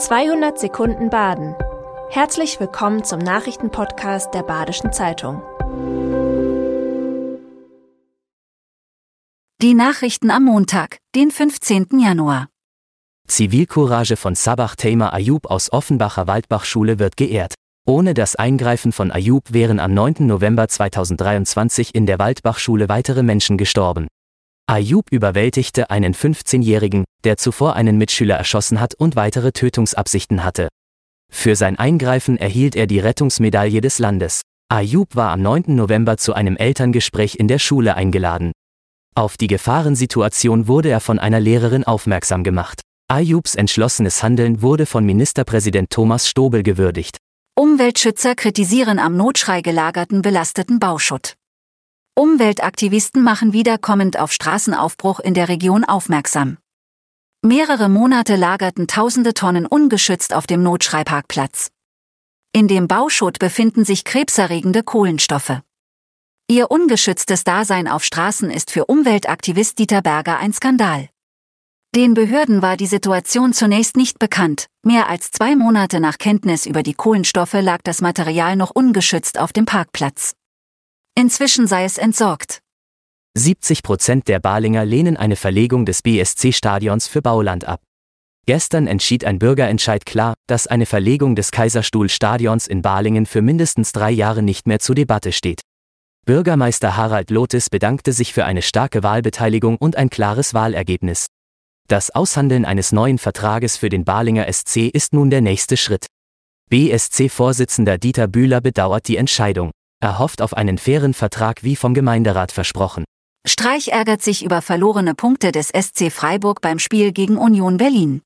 200 Sekunden Baden. Herzlich willkommen zum Nachrichtenpodcast der Badischen Zeitung. Die Nachrichten am Montag, den 15. Januar. Zivilcourage von Sabach Tamer Ayub aus Offenbacher Waldbachschule wird geehrt. Ohne das Eingreifen von Ayub wären am 9. November 2023 in der Waldbachschule weitere Menschen gestorben. Ayub überwältigte einen 15-Jährigen, der zuvor einen Mitschüler erschossen hat und weitere Tötungsabsichten hatte. Für sein Eingreifen erhielt er die Rettungsmedaille des Landes. Ayub war am 9. November zu einem Elterngespräch in der Schule eingeladen. Auf die Gefahrensituation wurde er von einer Lehrerin aufmerksam gemacht. Ayubs entschlossenes Handeln wurde von Ministerpräsident Thomas Stobel gewürdigt. Umweltschützer kritisieren am Notschrei gelagerten belasteten Bauschutt. Umweltaktivisten machen wiederkommend auf Straßenaufbruch in der Region aufmerksam. Mehrere Monate lagerten tausende Tonnen ungeschützt auf dem Notschreiparkplatz. In dem Bauschutt befinden sich krebserregende Kohlenstoffe. Ihr ungeschütztes Dasein auf Straßen ist für Umweltaktivist Dieter Berger ein Skandal. Den Behörden war die Situation zunächst nicht bekannt. Mehr als zwei Monate nach Kenntnis über die Kohlenstoffe lag das Material noch ungeschützt auf dem Parkplatz. Inzwischen sei es entsorgt. 70 Prozent der Balinger lehnen eine Verlegung des BSC-Stadions für Bauland ab. Gestern entschied ein Bürgerentscheid klar, dass eine Verlegung des Kaiserstuhl-Stadions in Balingen für mindestens drei Jahre nicht mehr zur Debatte steht. Bürgermeister Harald Lotis bedankte sich für eine starke Wahlbeteiligung und ein klares Wahlergebnis. Das Aushandeln eines neuen Vertrages für den Balinger SC ist nun der nächste Schritt. BSC-Vorsitzender Dieter Bühler bedauert die Entscheidung. Er hofft auf einen fairen Vertrag wie vom Gemeinderat versprochen. Streich ärgert sich über verlorene Punkte des SC Freiburg beim Spiel gegen Union Berlin.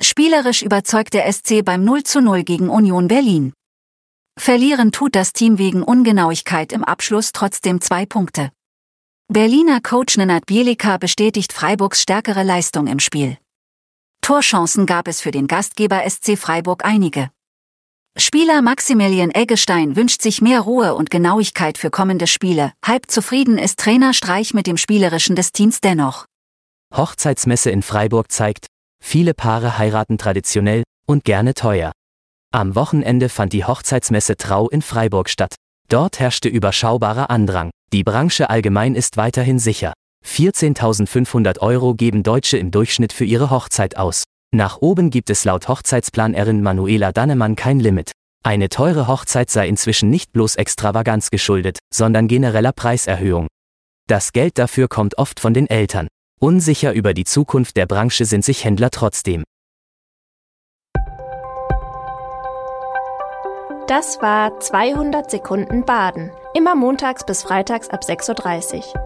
Spielerisch überzeugt der SC beim 0 zu 0 gegen Union Berlin. Verlieren tut das Team wegen Ungenauigkeit im Abschluss trotzdem zwei Punkte. Berliner Coach Nenad Bielika bestätigt Freiburgs stärkere Leistung im Spiel. Torchancen gab es für den Gastgeber SC Freiburg einige. Spieler Maximilian Eggestein wünscht sich mehr Ruhe und Genauigkeit für kommende Spiele. Halb zufrieden ist Trainer Streich mit dem Spielerischen des Teams dennoch. Hochzeitsmesse in Freiburg zeigt, viele Paare heiraten traditionell und gerne teuer. Am Wochenende fand die Hochzeitsmesse Trau in Freiburg statt. Dort herrschte überschaubarer Andrang. Die Branche allgemein ist weiterhin sicher. 14.500 Euro geben Deutsche im Durchschnitt für ihre Hochzeit aus. Nach oben gibt es laut Hochzeitsplanerin Manuela Dannemann kein Limit. Eine teure Hochzeit sei inzwischen nicht bloß Extravaganz geschuldet, sondern genereller Preiserhöhung. Das Geld dafür kommt oft von den Eltern. Unsicher über die Zukunft der Branche sind sich Händler trotzdem. Das war 200 Sekunden Baden. Immer montags bis freitags ab 6.30 Uhr.